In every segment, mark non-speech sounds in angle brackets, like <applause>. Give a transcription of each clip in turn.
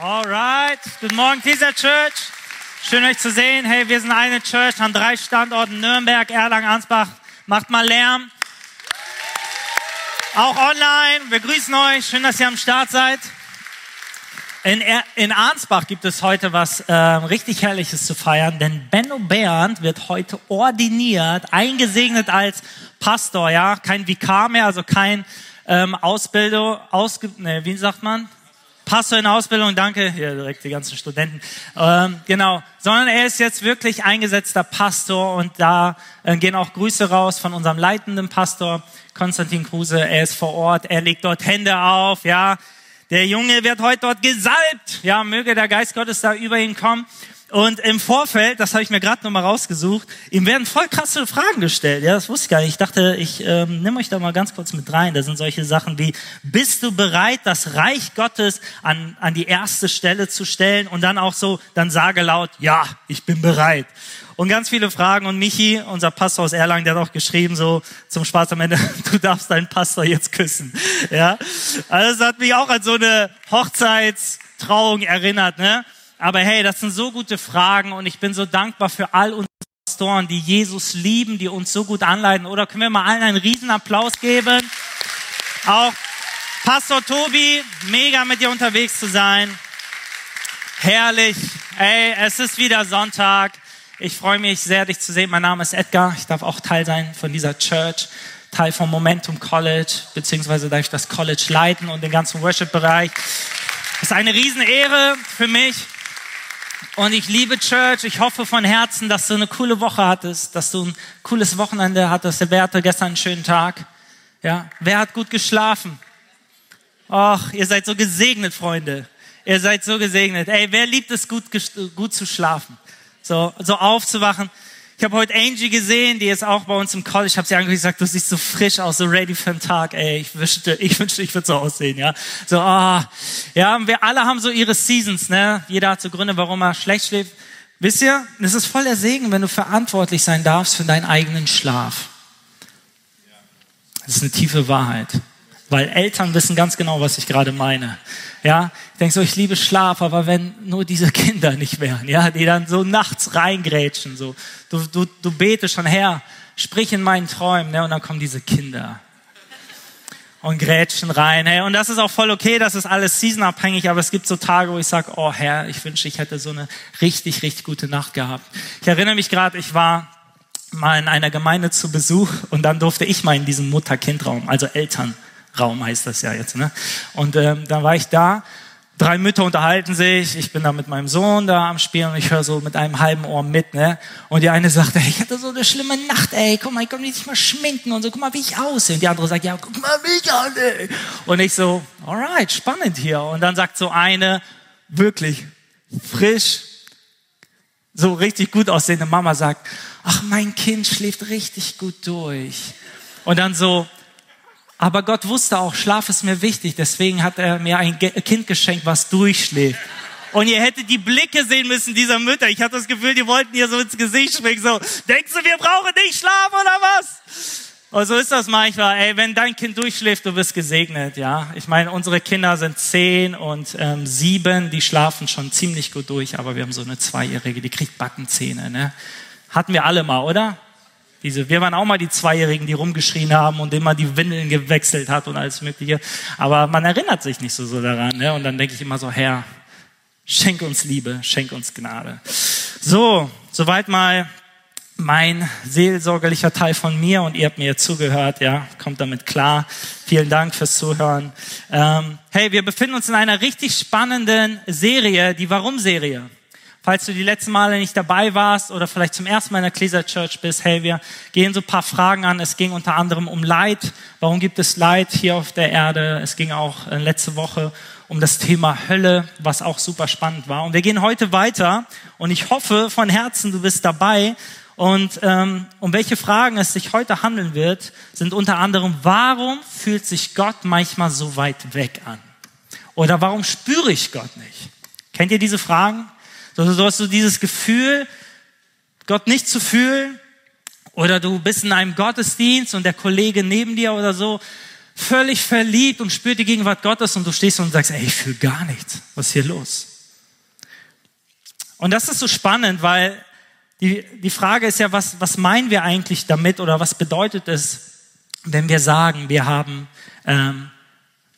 Alright, guten Morgen, Teaser Church. Schön euch zu sehen. Hey, wir sind eine Church an drei Standorten, Nürnberg, Erlangen, Ansbach. Macht mal Lärm. Auch online. Wir grüßen euch. Schön, dass ihr am Start seid. In, er in Arnsbach gibt es heute was äh, richtig Herrliches zu feiern, denn Benno Bernd wird heute ordiniert, eingesegnet als Pastor, ja, kein Vikar mehr, also kein ähm, Ausbildung, ausge, ne, wie sagt man? Pastor in Ausbildung, danke, hier direkt die ganzen Studenten, ähm, genau, sondern er ist jetzt wirklich eingesetzter Pastor und da äh, gehen auch Grüße raus von unserem leitenden Pastor Konstantin Kruse, er ist vor Ort, er legt dort Hände auf, ja, der Junge wird heute dort gesalbt, ja, möge der Geist Gottes da über ihn kommen und im Vorfeld, das habe ich mir gerade nochmal rausgesucht, ihm werden voll krasse Fragen gestellt. Ja, das wusste ich gar nicht. Ich dachte, ich ähm, nehme euch da mal ganz kurz mit rein. Da sind solche Sachen wie, bist du bereit, das Reich Gottes an, an die erste Stelle zu stellen? Und dann auch so, dann sage laut, ja, ich bin bereit. Und ganz viele Fragen. Und Michi, unser Pastor aus Erlangen, der hat auch geschrieben, so zum Spaß am Ende, <laughs> du darfst deinen Pastor jetzt küssen. Ja, also das hat mich auch an so eine Hochzeitstrauung erinnert, ne? Aber hey, das sind so gute Fragen und ich bin so dankbar für all unsere Pastoren, die Jesus lieben, die uns so gut anleiten. Oder können wir mal allen einen Riesenapplaus geben? Auch Pastor Tobi, mega mit dir unterwegs zu sein. Herrlich. Ey, es ist wieder Sonntag. Ich freue mich sehr, dich zu sehen. Mein Name ist Edgar. Ich darf auch Teil sein von dieser Church, Teil vom Momentum College, beziehungsweise darf ich das College leiten und den ganzen Worship-Bereich. Das ist eine Riesenehre für mich. Und ich liebe Church. Ich hoffe von Herzen, dass du eine coole Woche hattest, dass du ein cooles Wochenende hattest. Wer hatte gestern einen schönen Tag? Ja. Wer hat gut geschlafen? Ach, ihr seid so gesegnet, Freunde. Ihr seid so gesegnet. Ey, wer liebt es gut, gut zu schlafen? So, so aufzuwachen. Ich habe heute Angie gesehen, die ist auch bei uns im College. Ich habe sie angeguckt gesagt, du siehst so frisch aus, so ready für den Tag. Ey, ich wünschte, ich wünschte, ich würde so aussehen, ja. So, ah, ja, wir alle haben so ihre Seasons, ne? Jeder hat so Gründe, warum er schlecht schläft. Wisst ihr, es ist voll der Segen, wenn du verantwortlich sein darfst für deinen eigenen Schlaf. Das ist eine tiefe Wahrheit. Weil Eltern wissen ganz genau, was ich gerade meine. Ja, ich denke so, ich liebe Schlaf, aber wenn nur diese <laughs> Kinder nicht wären, ja, die dann so nachts reingrätschen, so, du, du, du betest schon her, sprich in meinen Träumen, ne, und dann kommen diese Kinder und grätschen rein. Hey, und das ist auch voll okay, das ist alles seasonabhängig, aber es gibt so Tage, wo ich sage, oh Herr, ich wünsche, ich hätte so eine richtig, richtig gute Nacht gehabt. Ich erinnere mich gerade, ich war mal in einer Gemeinde zu Besuch und dann durfte ich mal in diesem Mutter-Kind-Raum, also Eltern Raum heißt das ja jetzt. Ne? Und ähm, dann war ich da, drei Mütter unterhalten sich, ich bin da mit meinem Sohn da am Spielen und ich höre so mit einem halben Ohr mit. Ne? Und die eine sagt, ey, ich hatte so eine schlimme Nacht, ey, guck mal, ich kann mich nicht mal schminken und so, guck mal, wie ich aussehe. Und die andere sagt, ja, guck mal mich an, ey. Und ich so, alright, spannend hier. Und dann sagt so eine, wirklich frisch, so richtig gut aussehende Mama sagt, ach, mein Kind schläft richtig gut durch. Und dann so, aber Gott wusste auch, Schlaf ist mir wichtig. Deswegen hat er mir ein Kind geschenkt, was durchschläft. Und ihr hättet die Blicke sehen müssen dieser Mütter. Ich hatte das Gefühl, die wollten ihr so ins Gesicht springen. So, denkst du, wir brauchen nicht Schlaf oder was? Und so ist das manchmal. Ey, wenn dein Kind durchschläft, du bist gesegnet, ja. Ich meine, unsere Kinder sind zehn und ähm, sieben, die schlafen schon ziemlich gut durch, aber wir haben so eine Zweijährige, die kriegt Backenzähne, ne? Hatten wir alle mal, oder? Diese, wir waren auch mal die Zweijährigen, die rumgeschrien haben und immer die Windeln gewechselt hat und alles Mögliche. Aber man erinnert sich nicht so, so daran. Ne? Und dann denke ich immer so, Herr, schenk uns Liebe, schenk uns Gnade. So, soweit mal mein seelsorgerlicher Teil von mir und ihr habt mir zugehört, ja, kommt damit klar. Vielen Dank fürs Zuhören. Ähm, hey, wir befinden uns in einer richtig spannenden Serie, die Warum-Serie. Falls du die letzten Male nicht dabei warst oder vielleicht zum ersten Mal in der Ecclesia Church bist, hey, wir gehen so ein paar Fragen an. Es ging unter anderem um Leid. Warum gibt es Leid hier auf der Erde? Es ging auch äh, letzte Woche um das Thema Hölle, was auch super spannend war. Und wir gehen heute weiter und ich hoffe von Herzen, du bist dabei. Und ähm, um welche Fragen es sich heute handeln wird, sind unter anderem, warum fühlt sich Gott manchmal so weit weg an? Oder warum spüre ich Gott nicht? Kennt ihr diese Fragen? So, so hast du dieses Gefühl, Gott nicht zu fühlen, oder du bist in einem Gottesdienst und der Kollege neben dir oder so völlig verliebt und spürt die Gegenwart Gottes und du stehst und sagst, ey, ich fühle gar nichts. Was ist hier los? Und das ist so spannend, weil die, die Frage ist ja, was, was meinen wir eigentlich damit oder was bedeutet es, wenn wir sagen, wir haben ähm,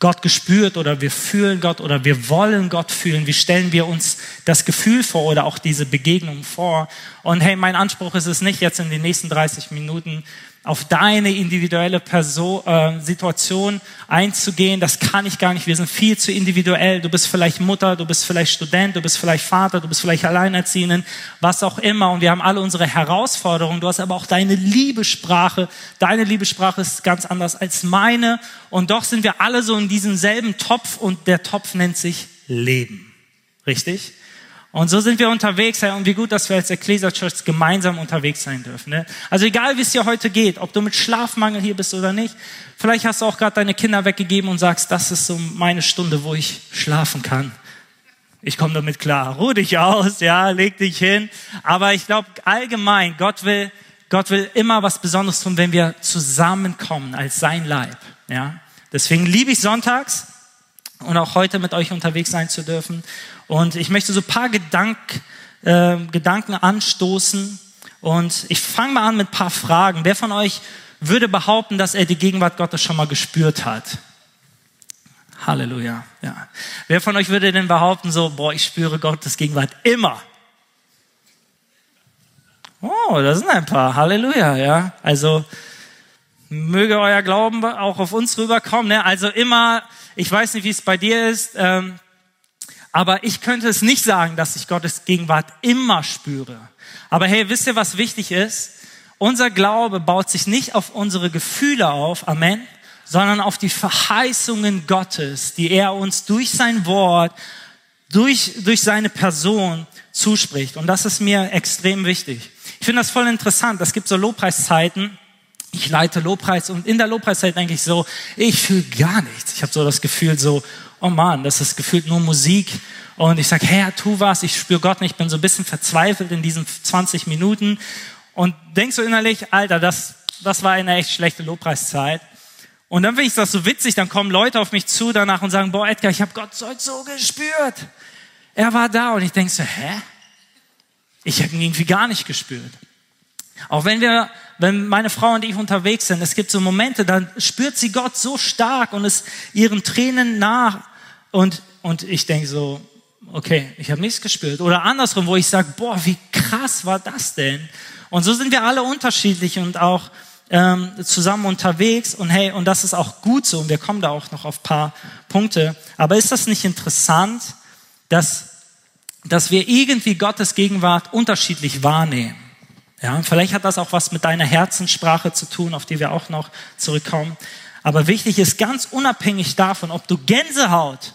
Gott gespürt oder wir fühlen Gott oder wir wollen Gott fühlen? Wie stellen wir uns das Gefühl vor oder auch diese Begegnung vor? Und hey, mein Anspruch ist es nicht, jetzt in den nächsten 30 Minuten auf deine individuelle Person, äh, Situation einzugehen. Das kann ich gar nicht. Wir sind viel zu individuell. Du bist vielleicht Mutter, du bist vielleicht Student, du bist vielleicht Vater, du bist vielleicht Alleinerziehend, was auch immer. Und wir haben alle unsere Herausforderungen. Du hast aber auch deine Liebessprache. Deine Liebessprache ist ganz anders als meine. Und doch sind wir alle so in diesem selben Topf und der Topf nennt sich Leben. Richtig? Und so sind wir unterwegs, Herr, und wie gut, dass wir als Ecclesia Church gemeinsam unterwegs sein dürfen. Ne? Also egal, wie es dir heute geht, ob du mit Schlafmangel hier bist oder nicht, vielleicht hast du auch gerade deine Kinder weggegeben und sagst, das ist so meine Stunde, wo ich schlafen kann. Ich komme damit klar. Ruh dich aus, ja, leg dich hin. Aber ich glaube allgemein, Gott will, Gott will immer was Besonderes tun, wenn wir zusammenkommen als sein Leib. Ja, deswegen liebe ich sonntags und auch heute mit euch unterwegs sein zu dürfen. Und ich möchte so ein paar Gedank, äh, Gedanken anstoßen. Und ich fange mal an mit ein paar Fragen. Wer von euch würde behaupten, dass er die Gegenwart Gottes schon mal gespürt hat? Halleluja. Ja. Wer von euch würde denn behaupten, so, boah, ich spüre Gottes Gegenwart immer? Oh, das sind ein paar. Halleluja, ja. Also, möge euer Glauben auch auf uns rüberkommen. Ne? Also immer, ich weiß nicht, wie es bei dir ist, ähm, aber ich könnte es nicht sagen, dass ich Gottes Gegenwart immer spüre. Aber hey, wisst ihr, was wichtig ist? Unser Glaube baut sich nicht auf unsere Gefühle auf, Amen, sondern auf die Verheißungen Gottes, die er uns durch sein Wort, durch, durch seine Person zuspricht. Und das ist mir extrem wichtig. Ich finde das voll interessant. Es gibt so Lobpreiszeiten. Ich leite Lobpreis und in der Lobpreiszeit denke ich so, ich fühle gar nichts. Ich habe so das Gefühl so, oh Mann, das ist gefühlt nur Musik. Und ich sage, Herr, tu was, ich spüre Gott nicht, ich bin so ein bisschen verzweifelt in diesen 20 Minuten. Und denkst so innerlich, Alter, das, das war eine echt schlechte Lobpreiszeit. Und dann finde ich das so witzig, dann kommen Leute auf mich zu danach und sagen, boah, Edgar, ich habe Gott so gespürt. Er war da und ich denke so, hä? Ich habe ihn irgendwie gar nicht gespürt. Auch wenn wir, wenn meine Frau und ich unterwegs sind, es gibt so Momente, dann spürt sie Gott so stark und ist ihren Tränen nach und, und ich denke so, okay, ich habe nichts gespürt. Oder andersrum, wo ich sage, boah, wie krass war das denn? Und so sind wir alle unterschiedlich und auch ähm, zusammen unterwegs. Und hey, und das ist auch gut so. Und wir kommen da auch noch auf paar Punkte. Aber ist das nicht interessant, dass, dass wir irgendwie Gottes Gegenwart unterschiedlich wahrnehmen? Ja, vielleicht hat das auch was mit deiner Herzenssprache zu tun, auf die wir auch noch zurückkommen. Aber wichtig ist ganz unabhängig davon, ob du Gänsehaut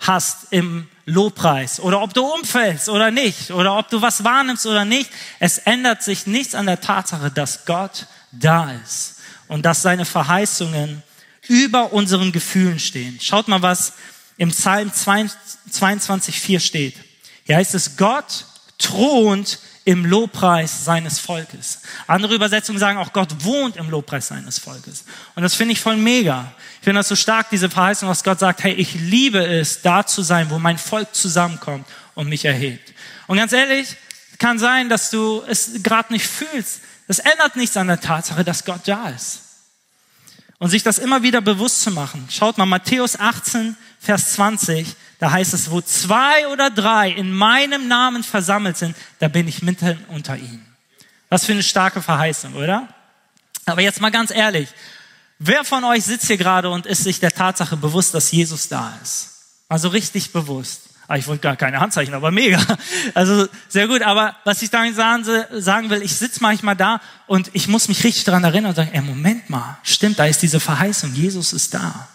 hast im Lobpreis oder ob du umfällst oder nicht oder ob du was wahrnimmst oder nicht. Es ändert sich nichts an der Tatsache, dass Gott da ist und dass seine Verheißungen über unseren Gefühlen stehen. Schaut mal, was im Psalm 22,4 steht. Hier heißt es, Gott thront im Lobpreis seines Volkes. Andere Übersetzungen sagen auch, Gott wohnt im Lobpreis seines Volkes. Und das finde ich voll mega. Ich finde das so stark, diese Verheißung, dass Gott sagt, hey, ich liebe es, da zu sein, wo mein Volk zusammenkommt und mich erhebt. Und ganz ehrlich, kann sein, dass du es gerade nicht fühlst. Das ändert nichts an der Tatsache, dass Gott da ist. Und sich das immer wieder bewusst zu machen. Schaut mal, Matthäus 18, Vers 20, da heißt es, wo zwei oder drei in meinem Namen versammelt sind, da bin ich mitten unter ihnen. Was für eine starke Verheißung, oder? Aber jetzt mal ganz ehrlich, wer von euch sitzt hier gerade und ist sich der Tatsache bewusst, dass Jesus da ist? Also richtig bewusst. Ah, ich wollte gar keine Handzeichen, aber mega. Also sehr gut. Aber was ich damit sagen will, ich sitze manchmal da und ich muss mich richtig daran erinnern und sagen, ey, Moment mal, stimmt, da ist diese Verheißung, Jesus ist da.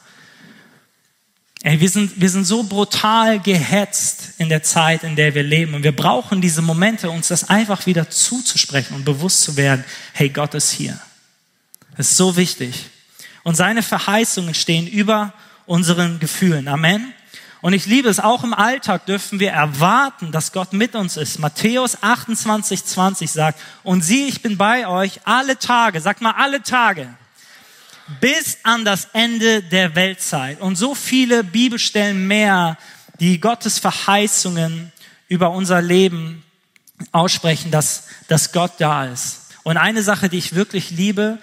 Ey, wir sind, wir sind so brutal gehetzt in der Zeit, in der wir leben. Und wir brauchen diese Momente, uns das einfach wieder zuzusprechen und bewusst zu werden, hey, Gott ist hier. Das ist so wichtig. Und seine Verheißungen stehen über unseren Gefühlen. Amen. Und ich liebe es, auch im Alltag dürfen wir erwarten, dass Gott mit uns ist. Matthäus 28, 20 sagt, und sieh, ich bin bei euch alle Tage, sag mal alle Tage, bis an das Ende der Weltzeit. Und so viele Bibelstellen mehr, die Gottes Verheißungen über unser Leben aussprechen, dass, dass Gott da ist. Und eine Sache, die ich wirklich liebe,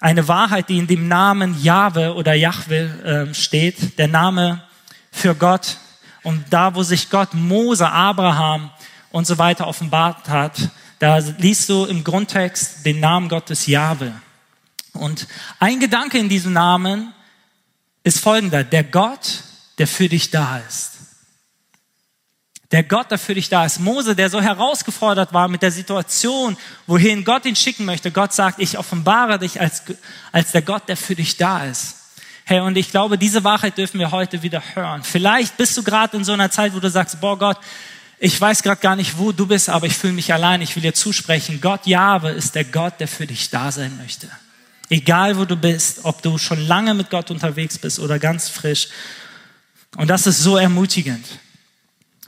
eine Wahrheit, die in dem Namen Jahwe oder Jahwe äh, steht, der Name für Gott. Und da, wo sich Gott Mose, Abraham und so weiter offenbart hat, da liest du im Grundtext den Namen Gottes Jahwe. Und ein Gedanke in diesem Namen ist folgender. Der Gott, der für dich da ist. Der Gott, der für dich da ist. Mose, der so herausgefordert war mit der Situation, wohin Gott ihn schicken möchte. Gott sagt, ich offenbare dich als, als der Gott, der für dich da ist. Hey, und ich glaube, diese Wahrheit dürfen wir heute wieder hören. Vielleicht bist du gerade in so einer Zeit, wo du sagst, boah Gott, ich weiß gerade gar nicht, wo du bist, aber ich fühle mich allein. Ich will dir zusprechen. Gott Jahwe ist der Gott, der für dich da sein möchte. Egal wo du bist, ob du schon lange mit Gott unterwegs bist oder ganz frisch. Und das ist so ermutigend.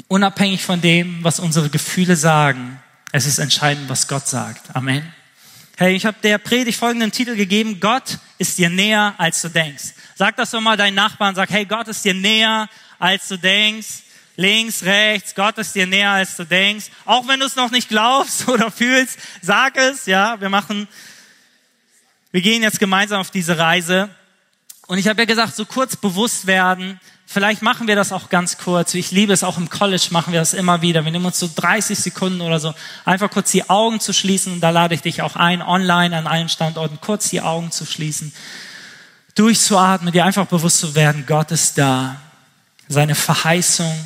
Unabhängig von dem, was unsere Gefühle sagen, es ist entscheidend, was Gott sagt. Amen. Hey, ich habe der Predigt folgenden Titel gegeben, Gott ist dir näher, als du denkst. Sag das doch mal deinen Nachbarn, sag, hey, Gott ist dir näher, als du denkst. Links, rechts, Gott ist dir näher, als du denkst. Auch wenn du es noch nicht glaubst <laughs> oder fühlst, sag es, ja. Wir machen wir gehen jetzt gemeinsam auf diese Reise. Und ich habe ja gesagt, so kurz bewusst werden. Vielleicht machen wir das auch ganz kurz. Ich liebe es auch im College, machen wir das immer wieder. Wir nehmen uns so 30 Sekunden oder so, einfach kurz die Augen zu schließen. Und da lade ich dich auch ein, online an allen Standorten, kurz die Augen zu schließen, durchzuatmen, dir einfach bewusst zu werden, Gott ist da. Seine Verheißungen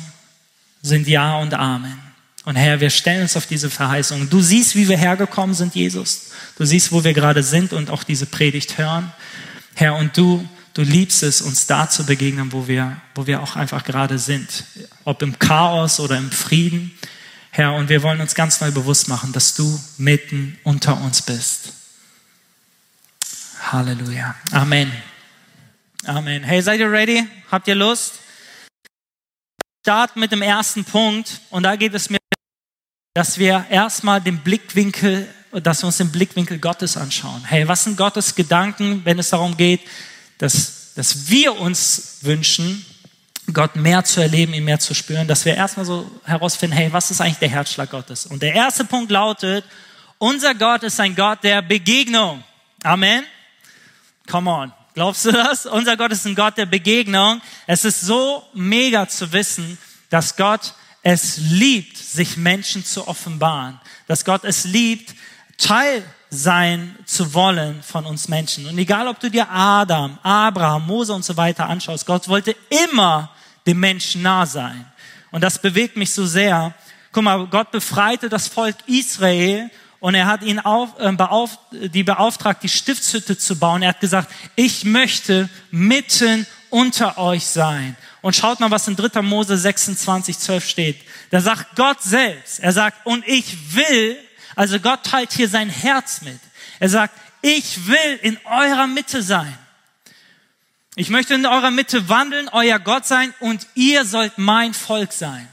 sind Ja und Amen. Und Herr, wir stellen uns auf diese Verheißung. Du siehst, wie wir hergekommen sind, Jesus. Du siehst, wo wir gerade sind und auch diese Predigt hören. Herr, und du, du liebst es, uns da zu begegnen, wo wir, wo wir auch einfach gerade sind. Ob im Chaos oder im Frieden. Herr, und wir wollen uns ganz neu bewusst machen, dass du mitten unter uns bist. Halleluja. Amen. Amen. Hey, seid ihr ready? Habt ihr Lust? Start mit dem ersten Punkt und da geht es mir dass wir erstmal den Blickwinkel, dass wir uns den Blickwinkel Gottes anschauen. Hey, was sind Gottes Gedanken, wenn es darum geht, dass, dass wir uns wünschen, Gott mehr zu erleben, ihn mehr zu spüren, dass wir erstmal so herausfinden, hey, was ist eigentlich der Herzschlag Gottes? Und der erste Punkt lautet, unser Gott ist ein Gott der Begegnung. Amen. Come on. Glaubst du das? Unser Gott ist ein Gott der Begegnung. Es ist so mega zu wissen, dass Gott es liebt, sich Menschen zu offenbaren, dass Gott es liebt, Teil sein zu wollen von uns Menschen. Und egal, ob du dir Adam, Abraham, Mose und so weiter anschaust, Gott wollte immer dem Menschen nah sein. Und das bewegt mich so sehr. Guck mal, Gott befreite das Volk Israel und er hat ihn auf, äh, beauf, die beauftragt, die Stiftshütte zu bauen. Er hat gesagt, ich möchte mitten unter euch sein. Und schaut mal, was in 3. Mose 26, 12 steht. Da sagt Gott selbst, er sagt, und ich will, also Gott teilt hier sein Herz mit. Er sagt, ich will in eurer Mitte sein. Ich möchte in eurer Mitte wandeln, euer Gott sein und ihr sollt mein Volk sein.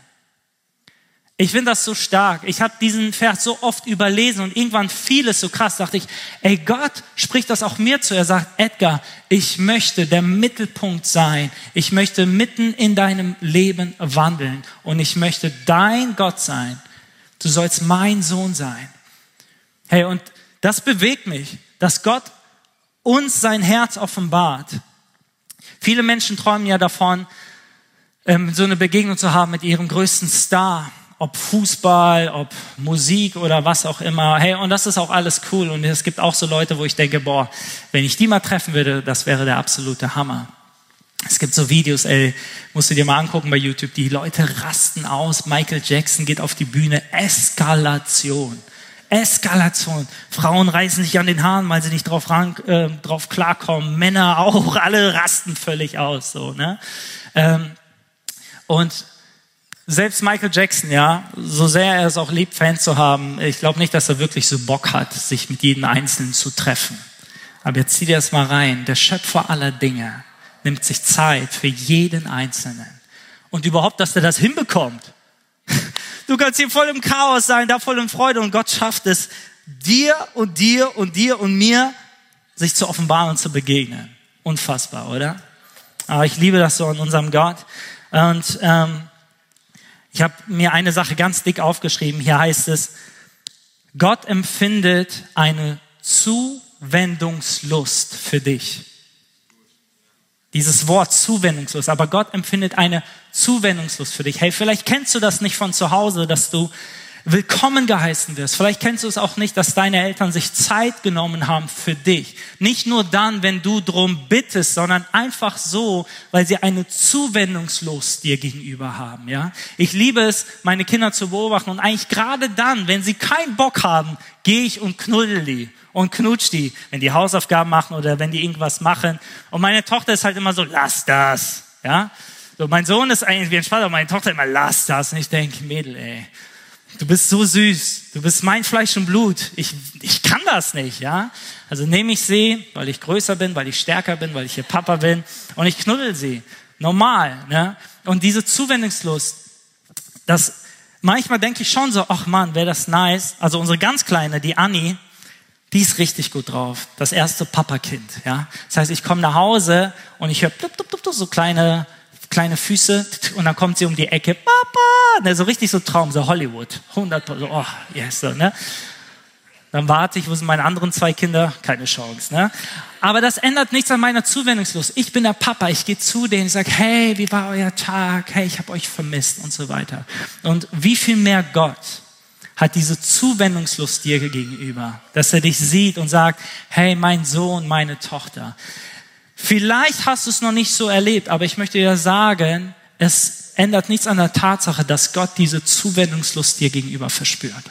Ich finde das so stark. Ich habe diesen Vers so oft überlesen und irgendwann fiel es so krass, dachte ich, ey, Gott spricht das auch mir zu. Er sagt, Edgar, ich möchte der Mittelpunkt sein. Ich möchte mitten in deinem Leben wandeln und ich möchte dein Gott sein. Du sollst mein Sohn sein. Hey, und das bewegt mich, dass Gott uns sein Herz offenbart. Viele Menschen träumen ja davon, ähm, so eine Begegnung zu haben mit ihrem größten Star ob Fußball, ob Musik oder was auch immer. Hey, und das ist auch alles cool. Und es gibt auch so Leute, wo ich denke, boah, wenn ich die mal treffen würde, das wäre der absolute Hammer. Es gibt so Videos, ey, musst du dir mal angucken bei YouTube. Die Leute rasten aus. Michael Jackson geht auf die Bühne. Eskalation. Eskalation. Frauen reißen sich an den Haaren, weil sie nicht drauf, ran, äh, drauf klarkommen. Männer auch. <laughs> Alle rasten völlig aus. So, ne? Ähm, und selbst Michael Jackson, ja, so sehr er es auch liebt, Fans zu haben, ich glaube nicht, dass er wirklich so Bock hat, sich mit jedem Einzelnen zu treffen. Aber jetzt zieh dir das mal rein. Der Schöpfer aller Dinge nimmt sich Zeit für jeden Einzelnen. Und überhaupt, dass er das hinbekommt. <laughs> Du kannst hier voll im Chaos sein, da voll in Freude und Gott schafft es, dir und dir und dir und mir sich zu offenbaren und zu begegnen. Unfassbar, oder? Aber ich liebe das so an unserem Gott. Und ähm, ich habe mir eine Sache ganz dick aufgeschrieben. Hier heißt es, Gott empfindet eine Zuwendungslust für dich. Dieses Wort Zuwendungslust. Aber Gott empfindet eine Zuwendungslust für dich. Hey, vielleicht kennst du das nicht von zu Hause, dass du willkommen geheißen wirst. Vielleicht kennst du es auch nicht, dass deine Eltern sich Zeit genommen haben für dich. Nicht nur dann, wenn du drum bittest, sondern einfach so, weil sie eine Zuwendungslust dir gegenüber haben, ja. Ich liebe es, meine Kinder zu beobachten und eigentlich gerade dann, wenn sie keinen Bock haben, gehe ich und knuddel die und knutsch die, wenn die Hausaufgaben machen oder wenn die irgendwas machen. Und meine Tochter ist halt immer so, lass das, ja. So, mein Sohn ist eigentlich wie entspannt, aber meine Tochter immer, lass das. Und ich denke, Mädel, ey, Du bist so süß. Du bist mein Fleisch und Blut. Ich, ich kann das nicht, ja? Also nehme ich sie, weil ich größer bin, weil ich stärker bin, weil ich ihr Papa bin und ich knuddel sie. Normal, ne? Und diese Zuwendungslust, das, manchmal denke ich schon so, ach man, wäre das nice. Also unsere ganz Kleine, die Annie, die ist richtig gut drauf. Das erste Papakind, ja? Das heißt, ich komme nach Hause und ich höre so kleine kleine Füße und dann kommt sie um die Ecke, Papa, ne, so richtig so Traum, so Hollywood, 100, so, oh, yes, so, ne. Dann warte ich, wo sind meine anderen zwei Kinder? Keine Chance, ne? Aber das ändert nichts an meiner Zuwendungslust. Ich bin der Papa, ich gehe zu denen, ich sage, hey, wie war euer Tag? Hey, ich habe euch vermisst und so weiter. Und wie viel mehr Gott hat diese Zuwendungslust dir gegenüber, dass er dich sieht und sagt, hey, mein Sohn, meine Tochter, Vielleicht hast du es noch nicht so erlebt, aber ich möchte dir sagen, es ändert nichts an der Tatsache, dass Gott diese Zuwendungslust dir gegenüber verspürt.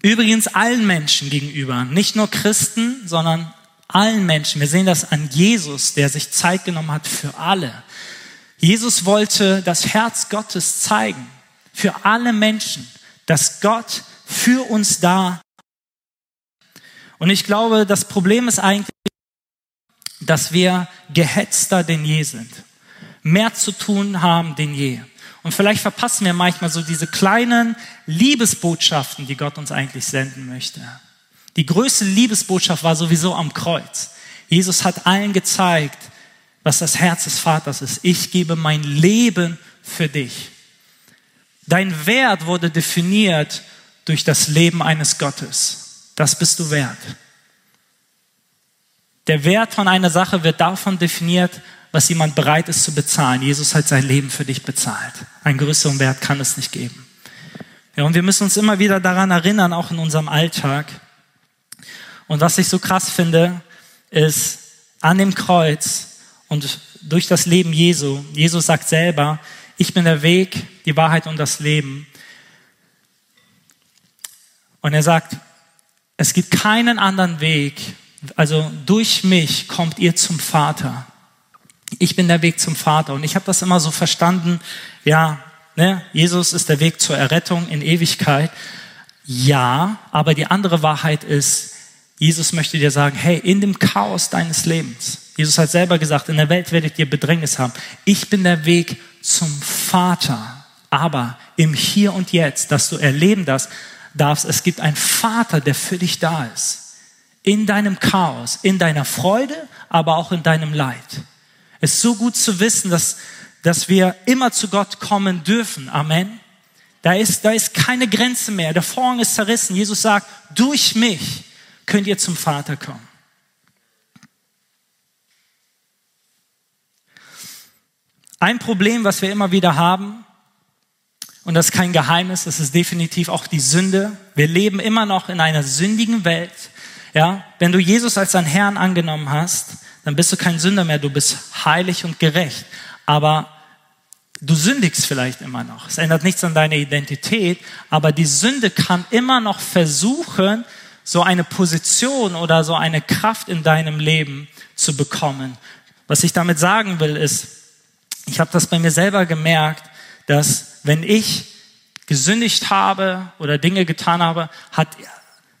Übrigens allen Menschen gegenüber, nicht nur Christen, sondern allen Menschen. Wir sehen das an Jesus, der sich Zeit genommen hat für alle. Jesus wollte das Herz Gottes zeigen, für alle Menschen, dass Gott für uns da. Und ich glaube, das Problem ist eigentlich, dass wir gehetzter denn je sind, mehr zu tun haben denn je. Und vielleicht verpassen wir manchmal so diese kleinen Liebesbotschaften, die Gott uns eigentlich senden möchte. Die größte Liebesbotschaft war sowieso am Kreuz. Jesus hat allen gezeigt, was das Herz des Vaters ist. Ich gebe mein Leben für dich. Dein Wert wurde definiert durch das Leben eines Gottes. Das bist du wert. Der Wert von einer Sache wird davon definiert, was jemand bereit ist zu bezahlen. Jesus hat sein Leben für dich bezahlt. Einen größeren Wert kann es nicht geben. Ja, und wir müssen uns immer wieder daran erinnern, auch in unserem Alltag. Und was ich so krass finde, ist an dem Kreuz und durch das Leben Jesu. Jesus sagt selber, ich bin der Weg, die Wahrheit und das Leben. Und er sagt, es gibt keinen anderen Weg, also durch mich kommt ihr zum Vater. Ich bin der Weg zum Vater. Und ich habe das immer so verstanden, ja, ne, Jesus ist der Weg zur Errettung in Ewigkeit. Ja, aber die andere Wahrheit ist, Jesus möchte dir sagen, hey, in dem Chaos deines Lebens, Jesus hat selber gesagt, in der Welt werdet ihr Bedrängnis haben. Ich bin der Weg zum Vater. Aber im Hier und Jetzt, dass du erleben das, darfst, es gibt einen Vater, der für dich da ist in deinem Chaos, in deiner Freude, aber auch in deinem Leid. Es ist so gut zu wissen, dass, dass wir immer zu Gott kommen dürfen. Amen. Da ist, da ist keine Grenze mehr. Der Vorhang ist zerrissen. Jesus sagt, durch mich könnt ihr zum Vater kommen. Ein Problem, was wir immer wieder haben, und das ist kein Geheimnis, das ist definitiv auch die Sünde. Wir leben immer noch in einer sündigen Welt. Ja, wenn du Jesus als deinen Herrn angenommen hast, dann bist du kein Sünder mehr, du bist heilig und gerecht. Aber du sündigst vielleicht immer noch. Es ändert nichts an deiner Identität, aber die Sünde kann immer noch versuchen, so eine Position oder so eine Kraft in deinem Leben zu bekommen. Was ich damit sagen will, ist, ich habe das bei mir selber gemerkt, dass wenn ich gesündigt habe oder Dinge getan habe, hat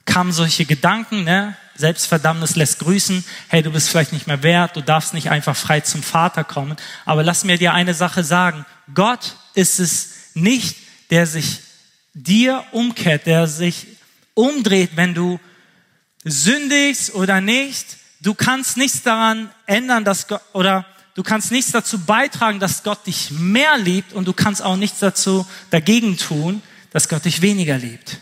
kamen solche Gedanken, ne? Selbstverdammnis lässt grüßen, hey, du bist vielleicht nicht mehr wert, du darfst nicht einfach frei zum Vater kommen. Aber lass mir dir eine Sache sagen. Gott ist es nicht, der sich dir umkehrt, der sich umdreht, wenn du sündigst oder nicht, du kannst nichts daran ändern, dass Gott, oder du kannst nichts dazu beitragen, dass Gott dich mehr liebt und du kannst auch nichts dazu dagegen tun, dass Gott dich weniger liebt.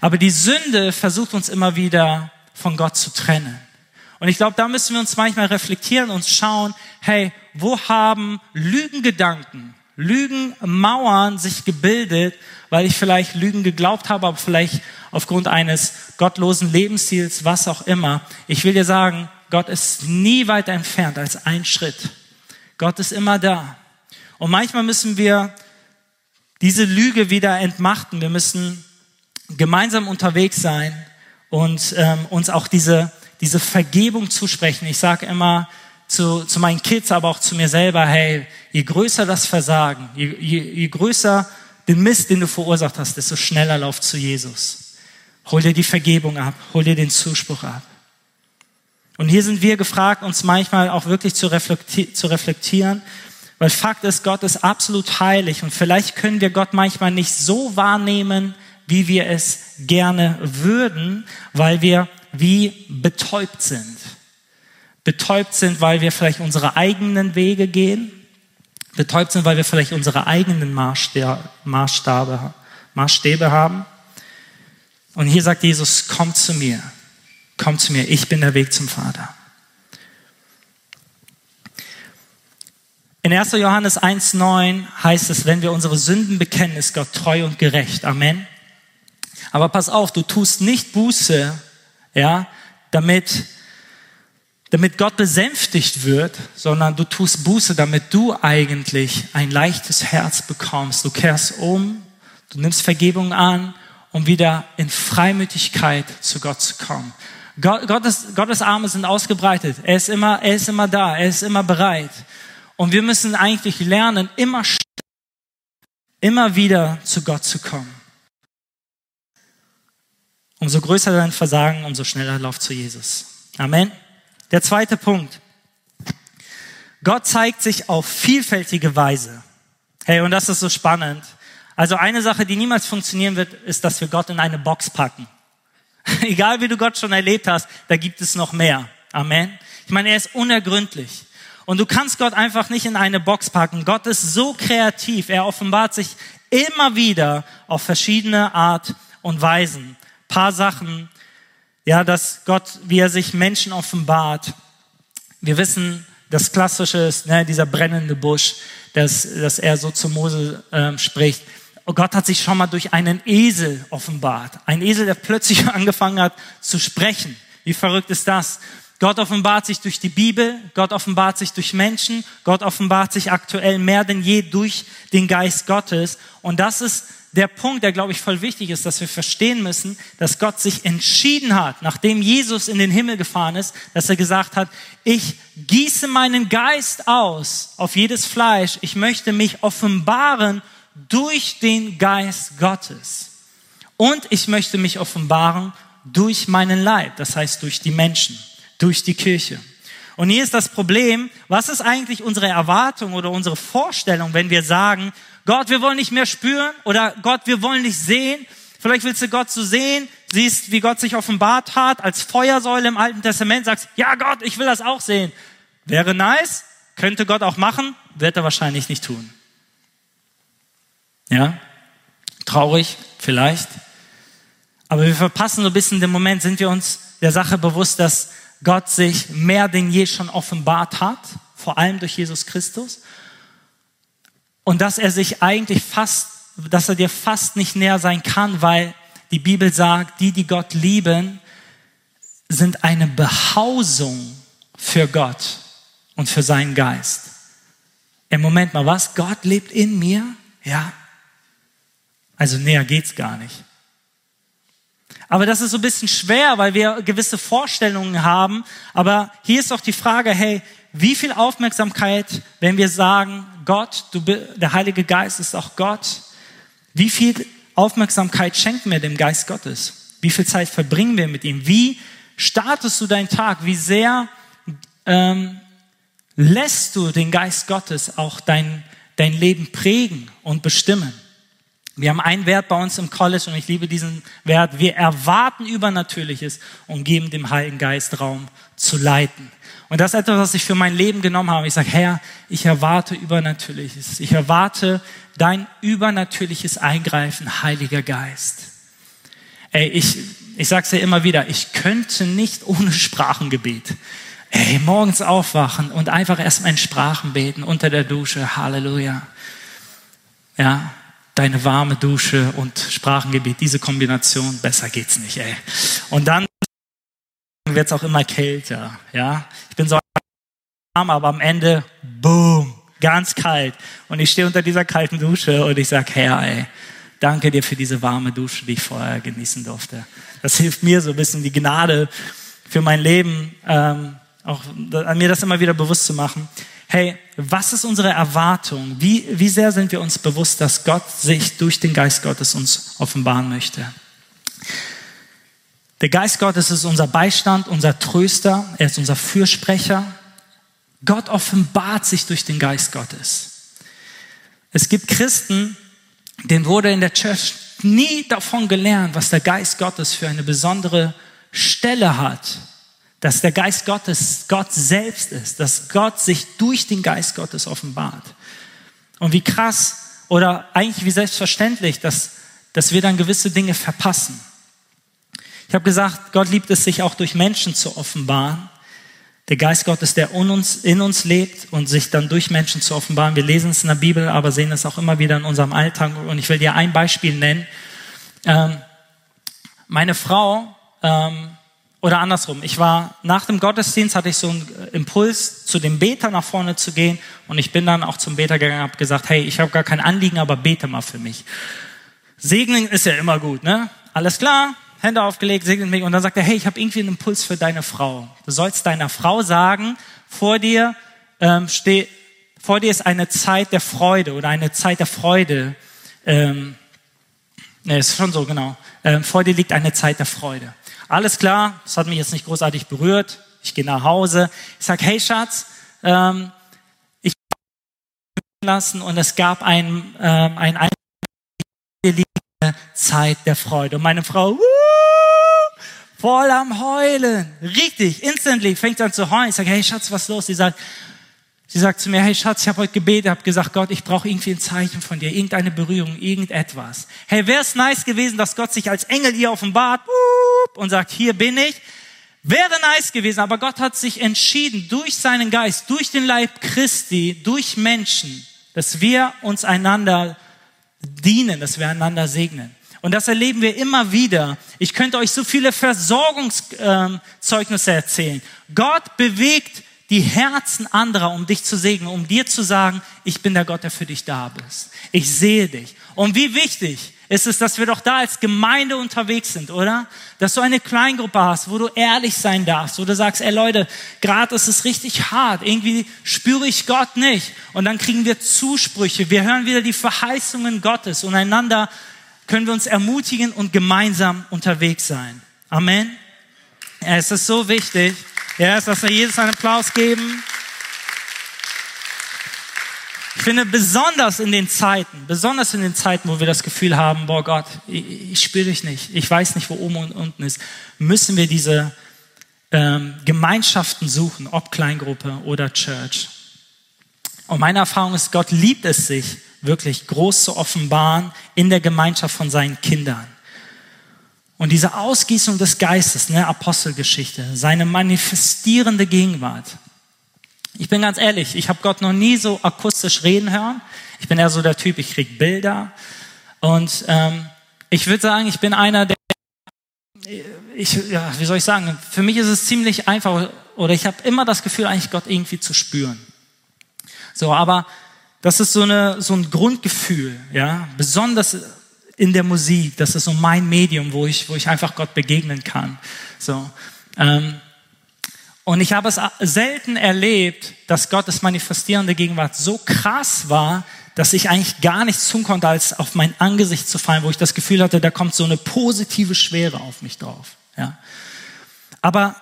Aber die Sünde versucht uns immer wieder von Gott zu trennen. Und ich glaube, da müssen wir uns manchmal reflektieren und schauen, hey, wo haben Lügengedanken, Lügenmauern sich gebildet, weil ich vielleicht Lügen geglaubt habe, aber vielleicht aufgrund eines gottlosen Lebensstils, was auch immer. Ich will dir sagen, Gott ist nie weiter entfernt als ein Schritt. Gott ist immer da. Und manchmal müssen wir diese Lüge wieder entmachten. Wir müssen gemeinsam unterwegs sein und ähm, uns auch diese, diese Vergebung zusprechen. Ich sage immer zu, zu meinen Kids, aber auch zu mir selber, hey, je größer das Versagen, je, je, je größer den Mist, den du verursacht hast, desto schneller lauf zu Jesus. Hol dir die Vergebung ab, hol dir den Zuspruch ab. Und hier sind wir gefragt, uns manchmal auch wirklich zu, reflekti zu reflektieren, weil Fakt ist, Gott ist absolut heilig und vielleicht können wir Gott manchmal nicht so wahrnehmen, wie wir es gerne würden, weil wir wie betäubt sind. Betäubt sind, weil wir vielleicht unsere eigenen Wege gehen. Betäubt sind, weil wir vielleicht unsere eigenen Maßstäbe, Maßstäbe haben. Und hier sagt Jesus, komm zu mir. Komm zu mir, ich bin der Weg zum Vater. In 1. Johannes 1.9 heißt es, wenn wir unsere Sünden bekennen, ist Gott treu und gerecht. Amen. Aber pass auf, du tust nicht Buße, ja, damit, damit Gott besänftigt wird, sondern du tust Buße, damit du eigentlich ein leichtes Herz bekommst. Du kehrst um, du nimmst Vergebung an, um wieder in Freimütigkeit zu Gott zu kommen. Gottes, Gottes Arme sind ausgebreitet. Er ist immer, er ist immer da. Er ist immer bereit. Und wir müssen eigentlich lernen, immer, immer wieder zu Gott zu kommen. Umso größer dein Versagen, umso schneller lauf zu Jesus. Amen. Der zweite Punkt. Gott zeigt sich auf vielfältige Weise. Hey, und das ist so spannend. Also eine Sache, die niemals funktionieren wird, ist, dass wir Gott in eine Box packen. <laughs> Egal wie du Gott schon erlebt hast, da gibt es noch mehr. Amen. Ich meine, er ist unergründlich. Und du kannst Gott einfach nicht in eine Box packen. Gott ist so kreativ. Er offenbart sich immer wieder auf verschiedene Art und Weisen. Paar Sachen, ja, dass Gott, wie er sich Menschen offenbart. Wir wissen, das Klassische ist ne, dieser brennende Busch, dass, dass er so zu Mose ähm, spricht. Und Gott hat sich schon mal durch einen Esel offenbart. Ein Esel, der plötzlich <laughs> angefangen hat zu sprechen. Wie verrückt ist das? Gott offenbart sich durch die Bibel, Gott offenbart sich durch Menschen, Gott offenbart sich aktuell mehr denn je durch den Geist Gottes. Und das ist der Punkt, der, glaube ich, voll wichtig ist, dass wir verstehen müssen, dass Gott sich entschieden hat, nachdem Jesus in den Himmel gefahren ist, dass er gesagt hat, ich gieße meinen Geist aus auf jedes Fleisch, ich möchte mich offenbaren durch den Geist Gottes. Und ich möchte mich offenbaren durch meinen Leib, das heißt durch die Menschen, durch die Kirche. Und hier ist das Problem, was ist eigentlich unsere Erwartung oder unsere Vorstellung, wenn wir sagen, Gott, wir wollen nicht mehr spüren oder Gott, wir wollen nicht sehen. Vielleicht willst du Gott so sehen, siehst, wie Gott sich offenbart hat als Feuersäule im Alten Testament, sagst, ja Gott, ich will das auch sehen. Wäre nice, könnte Gott auch machen, wird er wahrscheinlich nicht tun. Ja? Traurig, vielleicht. Aber wir verpassen so ein bisschen den Moment, sind wir uns der Sache bewusst, dass Gott sich mehr denn je schon offenbart hat, vor allem durch Jesus Christus. Und dass er sich eigentlich fast, dass er dir fast nicht näher sein kann, weil die Bibel sagt, die, die Gott lieben, sind eine Behausung für Gott und für seinen Geist. Im Moment mal was? Gott lebt in mir? Ja. Also näher geht's gar nicht. Aber das ist so ein bisschen schwer, weil wir gewisse Vorstellungen haben. Aber hier ist auch die Frage, hey, wie viel Aufmerksamkeit, wenn wir sagen, Gott, du, der Heilige Geist ist auch Gott, wie viel Aufmerksamkeit schenken wir dem Geist Gottes? Wie viel Zeit verbringen wir mit ihm? Wie startest du deinen Tag? Wie sehr ähm, lässt du den Geist Gottes auch dein, dein Leben prägen und bestimmen? Wir haben einen Wert bei uns im College und ich liebe diesen Wert. Wir erwarten Übernatürliches und geben dem Heiligen Geist Raum zu leiten. Und das ist etwas, was ich für mein Leben genommen habe. Ich sage, Herr, ich erwarte Übernatürliches. Ich erwarte dein übernatürliches Eingreifen, Heiliger Geist. Ey, ich, ich sag's dir immer wieder, ich könnte nicht ohne Sprachengebet. Ey, morgens aufwachen und einfach erstmal in Sprachen beten unter der Dusche. Halleluja. Ja, deine warme Dusche und Sprachengebet, diese Kombination, besser geht's nicht, ey. Und dann wird es auch immer kälter. Ja, ich bin so warm, aber am Ende, boom, ganz kalt. Und ich stehe unter dieser kalten Dusche und ich sage, Herr, ey, danke dir für diese warme Dusche, die ich vorher genießen durfte. Das hilft mir so ein bisschen die Gnade für mein Leben, ähm, auch an mir das immer wieder bewusst zu machen. Hey, was ist unsere Erwartung? Wie, wie sehr sind wir uns bewusst, dass Gott sich durch den Geist Gottes uns offenbaren möchte? Der Geist Gottes ist unser Beistand, unser Tröster, er ist unser Fürsprecher. Gott offenbart sich durch den Geist Gottes. Es gibt Christen, denen wurde in der Church nie davon gelernt, was der Geist Gottes für eine besondere Stelle hat. Dass der Geist Gottes Gott selbst ist, dass Gott sich durch den Geist Gottes offenbart. Und wie krass oder eigentlich wie selbstverständlich, dass, dass wir dann gewisse Dinge verpassen. Ich habe gesagt, Gott liebt es, sich auch durch Menschen zu offenbaren. Der Geist Gottes, der in uns, lebt und sich dann durch Menschen zu offenbaren. Wir lesen es in der Bibel, aber sehen es auch immer wieder in unserem Alltag. Und ich will dir ein Beispiel nennen. Ähm, meine Frau, ähm, oder andersrum, ich war nach dem Gottesdienst, hatte ich so einen Impuls, zu dem Beter nach vorne zu gehen. Und ich bin dann auch zum Beter gegangen und habe gesagt, hey, ich habe gar kein Anliegen, aber bete mal für mich. Segnen ist ja immer gut, ne? Alles klar, Hände aufgelegt, segnet mich und dann sagt er, hey, ich habe irgendwie einen Impuls für deine Frau. Du sollst deiner Frau sagen, vor dir ähm, steht, vor dir ist eine Zeit der Freude oder eine Zeit der Freude. Ähm, ne, ist schon so genau. Ähm, vor dir liegt eine Zeit der Freude. Alles klar, das hat mich jetzt nicht großartig berührt. Ich gehe nach Hause. Ich sag, hey Schatz, ähm, ich lassen und es gab ein ähm, ein, ein Zeit der Freude. Und meine Frau, wuh, voll am Heulen. Richtig, instantly fängt an zu heulen. Ich sage, hey Schatz, was ist los? Sie sagt, sie sagt zu mir, hey Schatz, ich habe heute gebetet, habe gesagt, Gott, ich brauche irgendwie ein Zeichen von dir, irgendeine Berührung, irgendetwas. Hey, wäre es nice gewesen, dass Gott sich als Engel ihr offenbart und sagt, hier bin ich. Wäre nice gewesen, aber Gott hat sich entschieden, durch seinen Geist, durch den Leib Christi, durch Menschen, dass wir uns einander dienen, dass wir einander segnen. Und das erleben wir immer wieder. Ich könnte euch so viele Versorgungszeugnisse erzählen. Gott bewegt die Herzen anderer, um dich zu segnen, um dir zu sagen, ich bin der Gott, der für dich da bist. Ich sehe dich. Und wie wichtig ist es, dass wir doch da als Gemeinde unterwegs sind, oder? Dass du eine Kleingruppe hast, wo du ehrlich sein darfst, wo du sagst, ey Leute, gerade ist es richtig hart, irgendwie spüre ich Gott nicht. Und dann kriegen wir Zusprüche, wir hören wieder die Verheißungen Gottes und einander können wir uns ermutigen und gemeinsam unterwegs sein. Amen. Es ist so wichtig, ja, dass wir Jesus einen Applaus geben. Ich finde besonders in den Zeiten, besonders in den Zeiten, wo wir das Gefühl haben, boah Gott, ich, ich spüre dich nicht, ich weiß nicht, wo oben und unten ist, müssen wir diese ähm, Gemeinschaften suchen, ob Kleingruppe oder Church. Und meine Erfahrung ist, Gott liebt es sich, wirklich groß zu offenbaren in der Gemeinschaft von seinen Kindern. Und diese Ausgießung des Geistes, ne, Apostelgeschichte, seine manifestierende Gegenwart. Ich bin ganz ehrlich, ich habe Gott noch nie so akustisch reden hören. Ich bin eher so der Typ, ich krieg Bilder. Und ähm, ich würde sagen, ich bin einer, der, ich, ja, wie soll ich sagen, für mich ist es ziemlich einfach, oder ich habe immer das Gefühl, eigentlich Gott irgendwie zu spüren. So, aber das ist so, eine, so ein Grundgefühl, ja, besonders in der Musik. Das ist so mein Medium, wo ich, wo ich einfach Gott begegnen kann. So. Ähm, und ich habe es selten erlebt, dass Gottes manifestierende Gegenwart so krass war, dass ich eigentlich gar nichts tun konnte, als auf mein Angesicht zu fallen, wo ich das Gefühl hatte, da kommt so eine positive Schwere auf mich drauf. Ja. Aber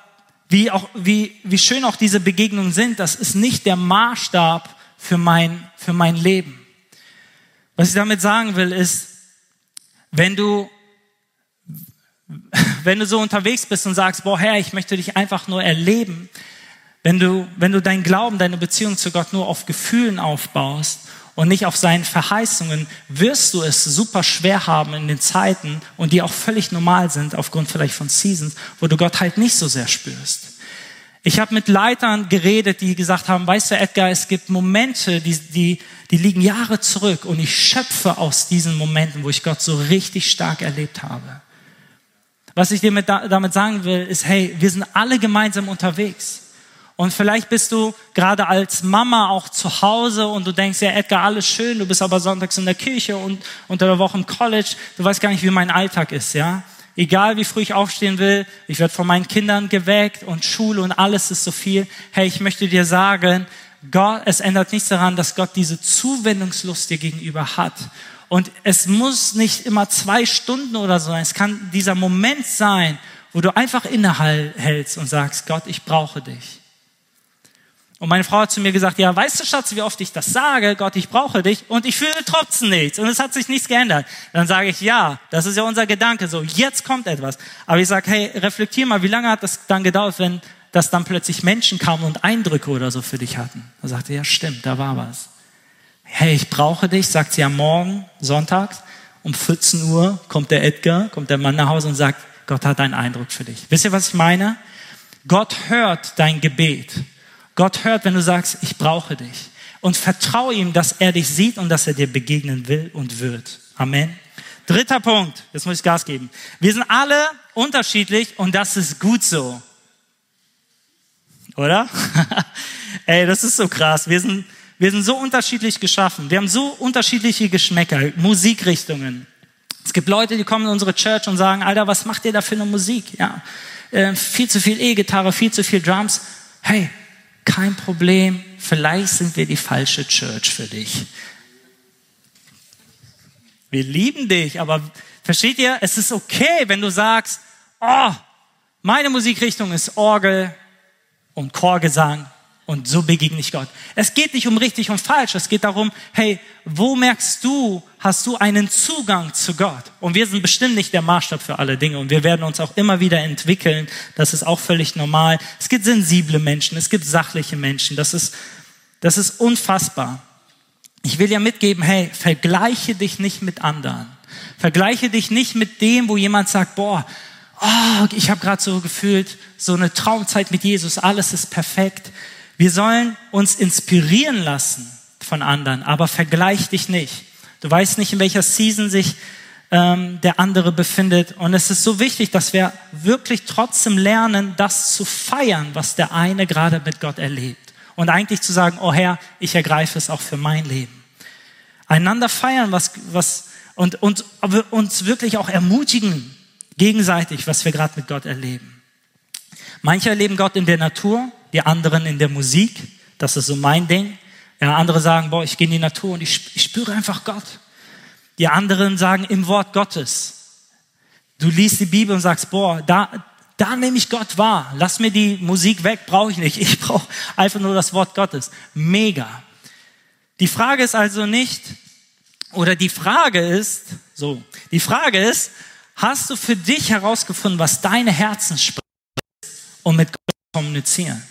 wie, auch, wie, wie schön auch diese Begegnungen sind, das ist nicht der Maßstab für mein, für mein Leben. Was ich damit sagen will, ist, Wenn du, wenn du so unterwegs bist und sagst, boah Herr, ich möchte dich einfach nur erleben, wenn du, wenn du deinen Glauben, deine Beziehung zu Gott nur auf Gefühlen aufbaust und nicht auf seinen Verheißungen, wirst du es super schwer haben in den Zeiten und die auch völlig normal sind, aufgrund vielleicht von Seasons, wo du Gott halt nicht so sehr spürst. Ich habe mit Leitern geredet, die gesagt haben, weißt du, Edgar, es gibt Momente, die, die, die liegen Jahre zurück und ich schöpfe aus diesen Momenten, wo ich Gott so richtig stark erlebt habe. Was ich dir mit, damit sagen will, ist, hey, wir sind alle gemeinsam unterwegs. Und vielleicht bist du gerade als Mama auch zu Hause und du denkst, ja, Edgar, alles schön, du bist aber sonntags in der Kirche und unter der Woche im College. Du weißt gar nicht, wie mein Alltag ist, ja? Egal wie früh ich aufstehen will, ich werde von meinen Kindern geweckt und Schule und alles ist so viel. Hey, ich möchte dir sagen, Gott, es ändert nichts daran, dass Gott diese Zuwendungslust dir gegenüber hat. Und es muss nicht immer zwei Stunden oder so sein. Es kann dieser Moment sein, wo du einfach innehältst und sagst, Gott, ich brauche dich. Und meine Frau hat zu mir gesagt, ja, weißt du, Schatz, wie oft ich das sage, Gott, ich brauche dich, und ich fühle trotzdem nichts, und es hat sich nichts geändert. Dann sage ich, ja, das ist ja unser Gedanke, so, jetzt kommt etwas. Aber ich sage, hey, reflektier mal, wie lange hat das dann gedauert, wenn das dann plötzlich Menschen kamen und Eindrücke oder so für dich hatten? Da sagte ja, stimmt, da war was. Hey, ich brauche dich, sagt sie am Morgen, sonntags, um 14 Uhr kommt der Edgar, kommt der Mann nach Hause und sagt, Gott hat einen Eindruck für dich. Wisst ihr, was ich meine? Gott hört dein Gebet. Gott hört, wenn du sagst, ich brauche dich. Und vertraue ihm, dass er dich sieht und dass er dir begegnen will und wird. Amen. Dritter Punkt, jetzt muss ich Gas geben. Wir sind alle unterschiedlich und das ist gut so. Oder? <laughs> Ey, das ist so krass. Wir sind, wir sind so unterschiedlich geschaffen. Wir haben so unterschiedliche Geschmäcker, Musikrichtungen. Es gibt Leute, die kommen in unsere Church und sagen, Alter, was macht ihr da für eine Musik? Ja, äh, viel zu viel E-Gitarre, viel zu viel Drums. Hey, kein Problem, vielleicht sind wir die falsche Church für dich. Wir lieben dich, aber versteht ihr, es ist okay, wenn du sagst, oh, meine Musikrichtung ist Orgel und Chorgesang und so begegne ich Gott. Es geht nicht um richtig und falsch. Es geht darum, hey, wo merkst du, hast du einen Zugang zu Gott? Und wir sind bestimmt nicht der Maßstab für alle Dinge. Und wir werden uns auch immer wieder entwickeln. Das ist auch völlig normal. Es gibt sensible Menschen. Es gibt sachliche Menschen. Das ist, das ist unfassbar. Ich will ja mitgeben, hey, vergleiche dich nicht mit anderen. Vergleiche dich nicht mit dem, wo jemand sagt, boah, oh, ich habe gerade so gefühlt, so eine Traumzeit mit Jesus, alles ist perfekt. Wir sollen uns inspirieren lassen von anderen, aber vergleich dich nicht. Du weißt nicht, in welcher Season sich ähm, der andere befindet. Und es ist so wichtig, dass wir wirklich trotzdem lernen, das zu feiern, was der eine gerade mit Gott erlebt. Und eigentlich zu sagen, oh Herr, ich ergreife es auch für mein Leben. Einander feiern, was, was, und, und uns wirklich auch ermutigen, gegenseitig, was wir gerade mit Gott erleben. Manche erleben Gott in der Natur, die anderen in der Musik. Das ist so mein Ding. Ja, andere sagen, boah, ich gehe in die Natur und ich, ich spüre einfach Gott. Die anderen sagen im Wort Gottes. Du liest die Bibel und sagst, boah, da, da nehme ich Gott wahr. Lass mir die Musik weg, brauche ich nicht. Ich brauche einfach nur das Wort Gottes. Mega. Die Frage ist also nicht, oder die Frage ist, so, die Frage ist, hast du für dich herausgefunden, was deine Herzenssprache ist, um mit Gott zu kommunizieren?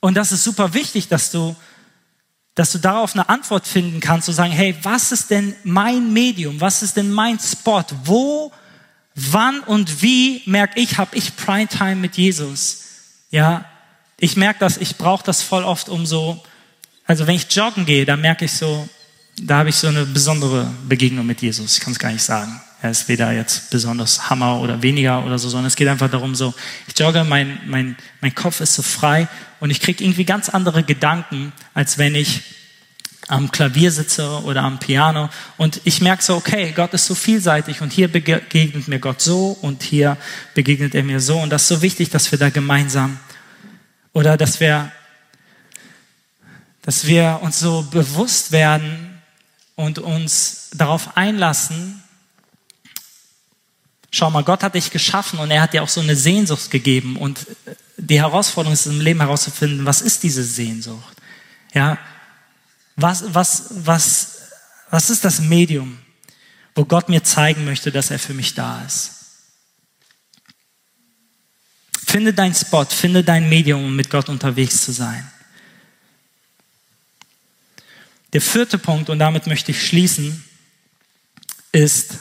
Und das ist super wichtig, dass du, dass du darauf eine Antwort finden kannst, zu sagen, hey, was ist denn mein Medium? Was ist denn mein Spot? Wo, wann und wie merke ich, habe ich Primetime mit Jesus? Ja, ich merke das, ich brauche das voll oft um so, also wenn ich joggen gehe, da merke ich so, da habe ich so eine besondere Begegnung mit Jesus. Ich kann es gar nicht sagen. Er ist weder jetzt besonders Hammer oder weniger oder so, sondern es geht einfach darum, so, ich jogge, mein, mein, mein Kopf ist so frei und ich kriege irgendwie ganz andere Gedanken, als wenn ich am Klavier sitze oder am Piano. Und ich merke so, okay, Gott ist so vielseitig und hier begegnet mir Gott so und hier begegnet er mir so. Und das ist so wichtig, dass wir da gemeinsam oder dass wir, dass wir uns so bewusst werden und uns darauf einlassen, Schau mal, Gott hat dich geschaffen und er hat dir auch so eine Sehnsucht gegeben und die Herausforderung ist im Leben herauszufinden, was ist diese Sehnsucht? Ja, was, was, was, was ist das Medium? wo Gott mir zeigen möchte, dass er für mich da ist. Finde deinen Spot, finde dein Medium, um mit Gott unterwegs zu sein. Der vierte Punkt, und damit möchte ich schließen, ist,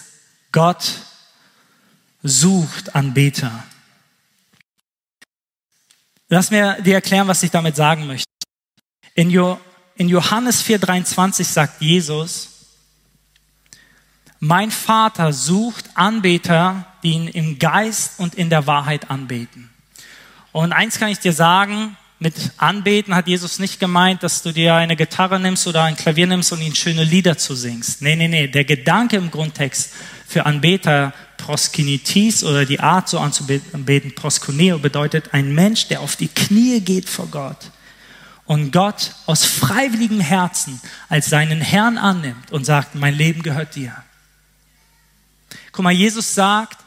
Gott sucht Anbeter. Lass mir dir erklären, was ich damit sagen möchte. In, jo in Johannes 4,23 sagt Jesus, mein Vater sucht Anbeter, die ihn im Geist und in der Wahrheit anbeten. Und eins kann ich dir sagen, mit Anbeten hat Jesus nicht gemeint, dass du dir eine Gitarre nimmst oder ein Klavier nimmst und ihn schöne Lieder zu singst. Nee, nee, nee. Der Gedanke im Grundtext für Anbeter proskinitis oder die Art so anzubeten, proskuneo, bedeutet ein Mensch, der auf die Knie geht vor Gott und Gott aus freiwilligem Herzen als seinen Herrn annimmt und sagt, mein Leben gehört dir. Guck mal, Jesus sagt,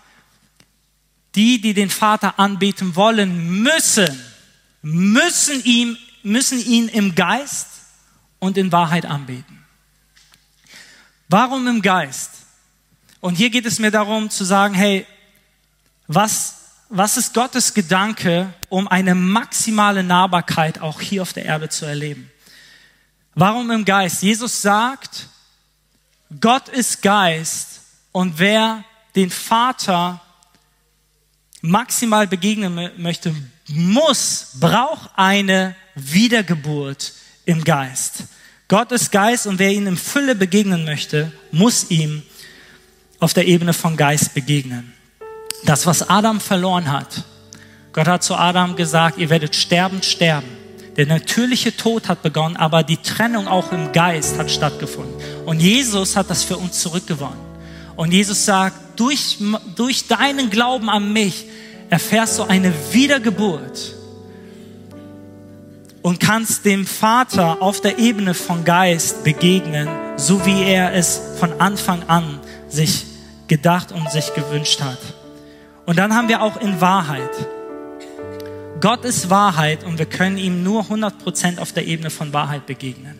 die, die den Vater anbeten wollen, müssen, müssen ihm, müssen ihn im Geist und in Wahrheit anbeten. Warum im Geist? Und hier geht es mir darum zu sagen, hey, was, was ist Gottes Gedanke, um eine maximale Nahbarkeit auch hier auf der Erde zu erleben? Warum im Geist? Jesus sagt, Gott ist Geist und wer den Vater maximal begegnen möchte, muss, braucht eine Wiedergeburt im Geist. Gott ist Geist und wer ihn in Fülle begegnen möchte, muss ihm auf der Ebene von Geist begegnen. Das, was Adam verloren hat, Gott hat zu Adam gesagt, ihr werdet sterbend sterben. Der natürliche Tod hat begonnen, aber die Trennung auch im Geist hat stattgefunden. Und Jesus hat das für uns zurückgewonnen. Und Jesus sagt, durch, durch deinen Glauben an mich erfährst du eine Wiedergeburt und kannst dem Vater auf der Ebene von Geist begegnen, so wie er es von Anfang an sich gedacht und sich gewünscht hat. Und dann haben wir auch in Wahrheit. Gott ist Wahrheit und wir können ihm nur 100% auf der Ebene von Wahrheit begegnen.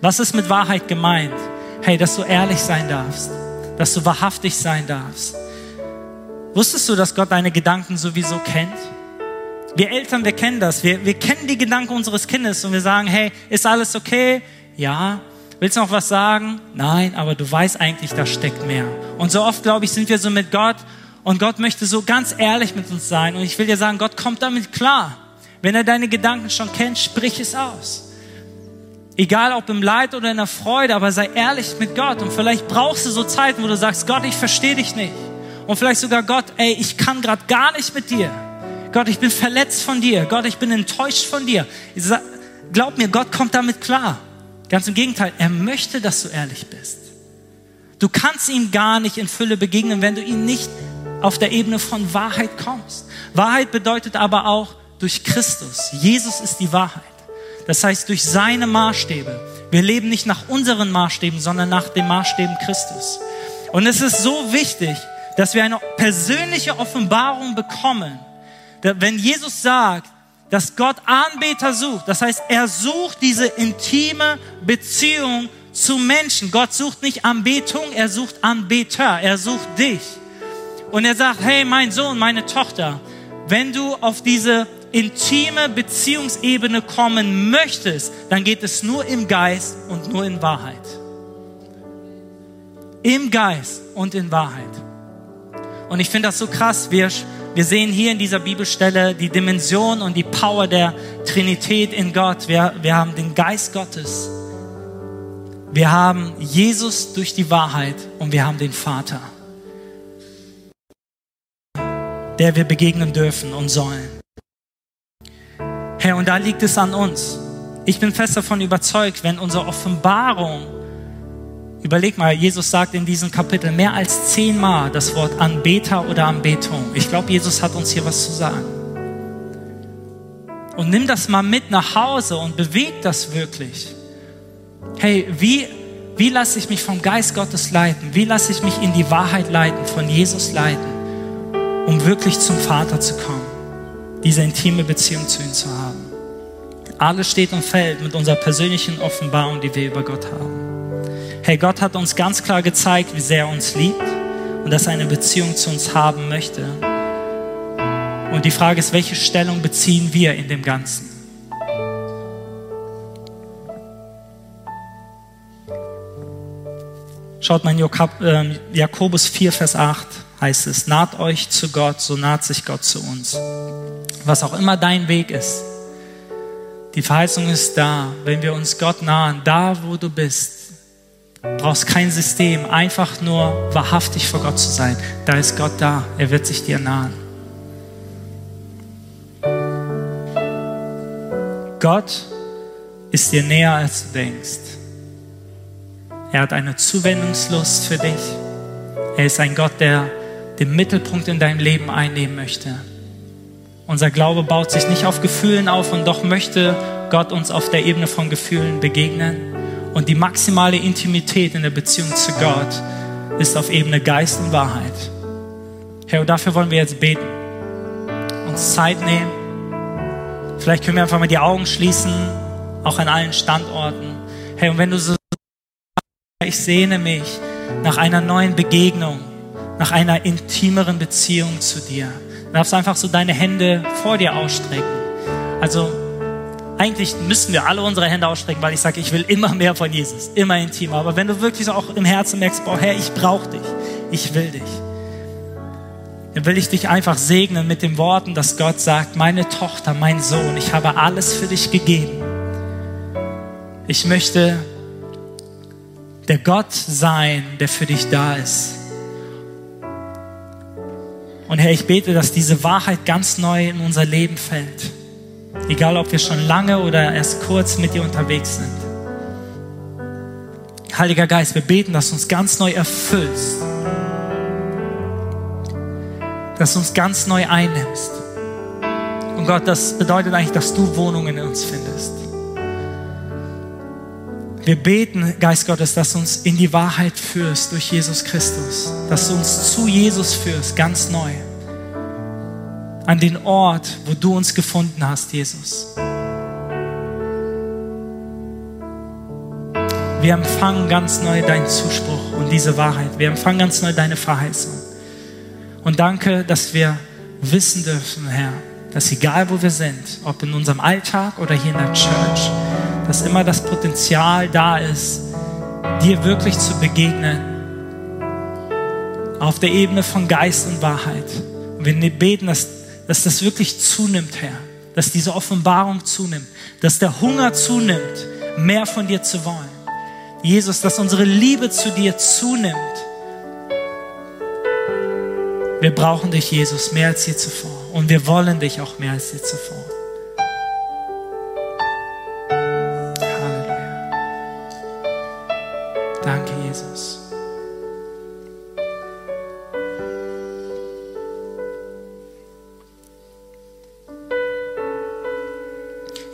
Was ist mit Wahrheit gemeint? Hey, dass du ehrlich sein darfst, dass du wahrhaftig sein darfst. Wusstest du, dass Gott deine Gedanken sowieso kennt? Wir Eltern, wir kennen das. Wir, wir kennen die Gedanken unseres Kindes und wir sagen, hey, ist alles okay? Ja. Willst du noch was sagen? Nein, aber du weißt eigentlich, da steckt mehr. Und so oft, glaube ich, sind wir so mit Gott und Gott möchte so ganz ehrlich mit uns sein. Und ich will dir sagen, Gott kommt damit klar. Wenn er deine Gedanken schon kennt, sprich es aus. Egal ob im Leid oder in der Freude, aber sei ehrlich mit Gott. Und vielleicht brauchst du so Zeiten, wo du sagst, Gott, ich verstehe dich nicht. Und vielleicht sogar Gott, ey, ich kann gerade gar nicht mit dir. Gott, ich bin verletzt von dir. Gott, ich bin enttäuscht von dir. Glaub mir, Gott kommt damit klar. Ganz im Gegenteil, er möchte, dass du ehrlich bist. Du kannst ihm gar nicht in Fülle begegnen, wenn du ihn nicht auf der Ebene von Wahrheit kommst. Wahrheit bedeutet aber auch durch Christus. Jesus ist die Wahrheit. Das heißt, durch seine Maßstäbe. Wir leben nicht nach unseren Maßstäben, sondern nach den Maßstäben Christus. Und es ist so wichtig, dass wir eine persönliche Offenbarung bekommen. Wenn Jesus sagt, dass Gott Anbeter sucht. Das heißt, er sucht diese intime Beziehung zu Menschen. Gott sucht nicht Anbetung, er sucht Anbeter, er sucht dich. Und er sagt, hey, mein Sohn, meine Tochter, wenn du auf diese intime Beziehungsebene kommen möchtest, dann geht es nur im Geist und nur in Wahrheit. Im Geist und in Wahrheit. Und ich finde das so krass. Wir wir sehen hier in dieser Bibelstelle die Dimension und die Power der Trinität in Gott. Wir, wir haben den Geist Gottes. Wir haben Jesus durch die Wahrheit und wir haben den Vater, der wir begegnen dürfen und sollen. Herr, und da liegt es an uns. Ich bin fest davon überzeugt, wenn unsere Offenbarung Überleg mal, Jesus sagt in diesem Kapitel mehr als zehnmal das Wort Anbeter oder Anbetung. Ich glaube, Jesus hat uns hier was zu sagen. Und nimm das mal mit nach Hause und beweg das wirklich. Hey, wie, wie lasse ich mich vom Geist Gottes leiten? Wie lasse ich mich in die Wahrheit leiten, von Jesus leiten, um wirklich zum Vater zu kommen? Diese intime Beziehung zu ihm zu haben. Alles steht und fällt mit unserer persönlichen Offenbarung, die wir über Gott haben. Hey, Gott hat uns ganz klar gezeigt, wie sehr er uns liebt und dass er eine Beziehung zu uns haben möchte. Und die Frage ist, welche Stellung beziehen wir in dem Ganzen? Schaut mal in ähm, Jakobus 4, Vers 8 heißt es, naht euch zu Gott, so naht sich Gott zu uns. Was auch immer dein Weg ist, die Verheißung ist da, wenn wir uns Gott nahen, da wo du bist, brauchst kein System, einfach nur wahrhaftig vor Gott zu sein. Da ist Gott da, er wird sich dir nahen. Gott ist dir näher, als du denkst. Er hat eine Zuwendungslust für dich. Er ist ein Gott, der den Mittelpunkt in deinem Leben einnehmen möchte. Unser Glaube baut sich nicht auf Gefühlen auf und doch möchte Gott uns auf der Ebene von Gefühlen begegnen. Und die maximale Intimität in der Beziehung zu Gott ist auf Ebene Geist und Wahrheit. Herr, und dafür wollen wir jetzt beten, uns Zeit nehmen. Vielleicht können wir einfach mal die Augen schließen, auch an allen Standorten. Hey, und wenn du so ich sehne mich nach einer neuen Begegnung, nach einer intimeren Beziehung zu dir. Du darfst einfach so deine Hände vor dir ausstrecken. Also eigentlich müssen wir alle unsere Hände ausstrecken, weil ich sage, ich will immer mehr von Jesus, immer intimer. Aber wenn du wirklich auch im Herzen merkst, boah, Herr, ich brauche dich, ich will dich, dann will ich dich einfach segnen mit den Worten, dass Gott sagt, meine Tochter, mein Sohn, ich habe alles für dich gegeben. Ich möchte der Gott sein, der für dich da ist. Und Herr, ich bete, dass diese Wahrheit ganz neu in unser Leben fällt. Egal, ob wir schon lange oder erst kurz mit dir unterwegs sind. Heiliger Geist, wir beten, dass du uns ganz neu erfüllst. Dass du uns ganz neu einnimmst. Und Gott, das bedeutet eigentlich, dass du Wohnungen in uns findest. Wir beten, Geist Gottes, dass du uns in die Wahrheit führst durch Jesus Christus, dass du uns zu Jesus führst, ganz neu. An den Ort, wo du uns gefunden hast, Jesus. Wir empfangen ganz neu deinen Zuspruch und diese Wahrheit. Wir empfangen ganz neu deine Verheißung. Und danke, dass wir wissen dürfen, Herr, dass egal wo wir sind, ob in unserem Alltag oder hier in der Church, dass immer das Potenzial da ist, dir wirklich zu begegnen. Auf der Ebene von Geist und Wahrheit. Und wir beten, dass, dass das wirklich zunimmt, Herr. Dass diese Offenbarung zunimmt. Dass der Hunger zunimmt, mehr von dir zu wollen. Jesus, dass unsere Liebe zu dir zunimmt. Wir brauchen dich, Jesus, mehr als je zuvor. Und wir wollen dich auch mehr als je zuvor.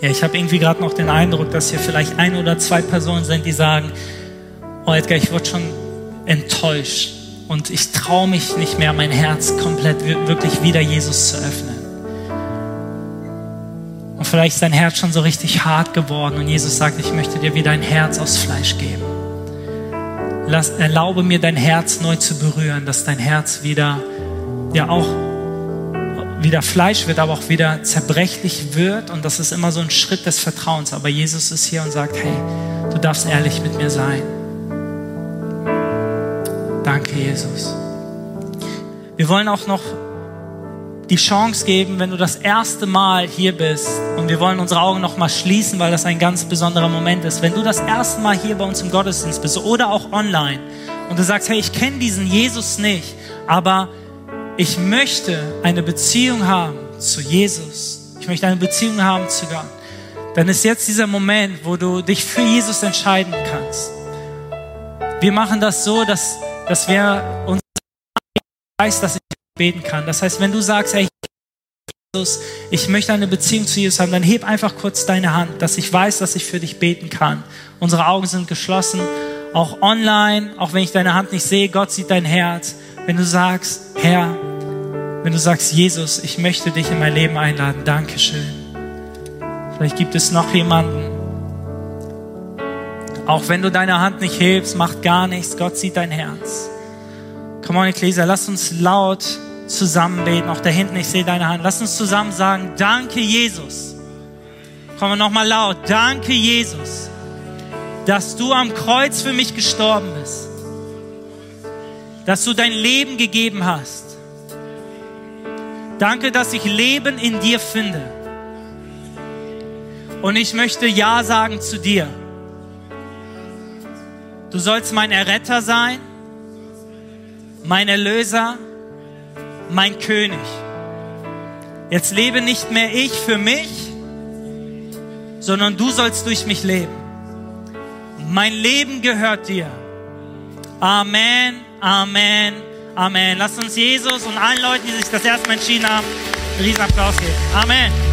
Ja, ich habe irgendwie gerade noch den Eindruck, dass hier vielleicht ein oder zwei Personen sind, die sagen, oh Edgar, ich wurde schon enttäuscht und ich traue mich nicht mehr, mein Herz komplett wirklich wieder Jesus zu öffnen. Und vielleicht ist dein Herz schon so richtig hart geworden und Jesus sagt, ich möchte dir wieder ein Herz aus Fleisch geben. Lass, erlaube mir dein Herz neu zu berühren, dass dein Herz wieder ja auch wieder Fleisch wird, aber auch wieder zerbrechlich wird. Und das ist immer so ein Schritt des Vertrauens. Aber Jesus ist hier und sagt, hey, du darfst ehrlich mit mir sein. Danke, Jesus. Wir wollen auch noch die Chance geben, wenn du das erste Mal hier bist und wir wollen unsere Augen noch mal schließen, weil das ein ganz besonderer Moment ist. Wenn du das erste Mal hier bei uns im Gottesdienst bist oder auch online und du sagst, hey, ich kenne diesen Jesus nicht, aber ich möchte eine Beziehung haben zu Jesus. Ich möchte eine Beziehung haben zu Gott. Dann ist jetzt dieser Moment, wo du dich für Jesus entscheiden kannst. Wir machen das so, dass, dass wir uns weiß, dass ich beten kann. Das heißt, wenn du sagst, hey, Jesus, ich möchte eine Beziehung zu Jesus haben, dann heb einfach kurz deine Hand, dass ich weiß, dass ich für dich beten kann. Unsere Augen sind geschlossen, auch online, auch wenn ich deine Hand nicht sehe, Gott sieht dein Herz. Wenn du sagst, Herr, wenn du sagst, Jesus, ich möchte dich in mein Leben einladen, Dankeschön. Vielleicht gibt es noch jemanden. Auch wenn du deine Hand nicht hebst, macht gar nichts. Gott sieht dein Herz. Come on, Ecclesia, lass uns laut zusammen beten. Auch da hinten, ich sehe deine Hand. Lass uns zusammen sagen, danke Jesus. Wir nochmal laut. Danke Jesus, dass du am Kreuz für mich gestorben bist. Dass du dein Leben gegeben hast. Danke, dass ich Leben in dir finde. Und ich möchte Ja sagen zu dir. Du sollst mein Erretter sein, mein Erlöser, mein König. Jetzt lebe nicht mehr ich für mich, sondern du sollst durch mich leben. Mein Leben gehört dir. Amen, Amen, Amen. Lass uns Jesus und allen Leuten, die sich das erste Mal entschieden haben, einen riesen Applaus geben. Amen.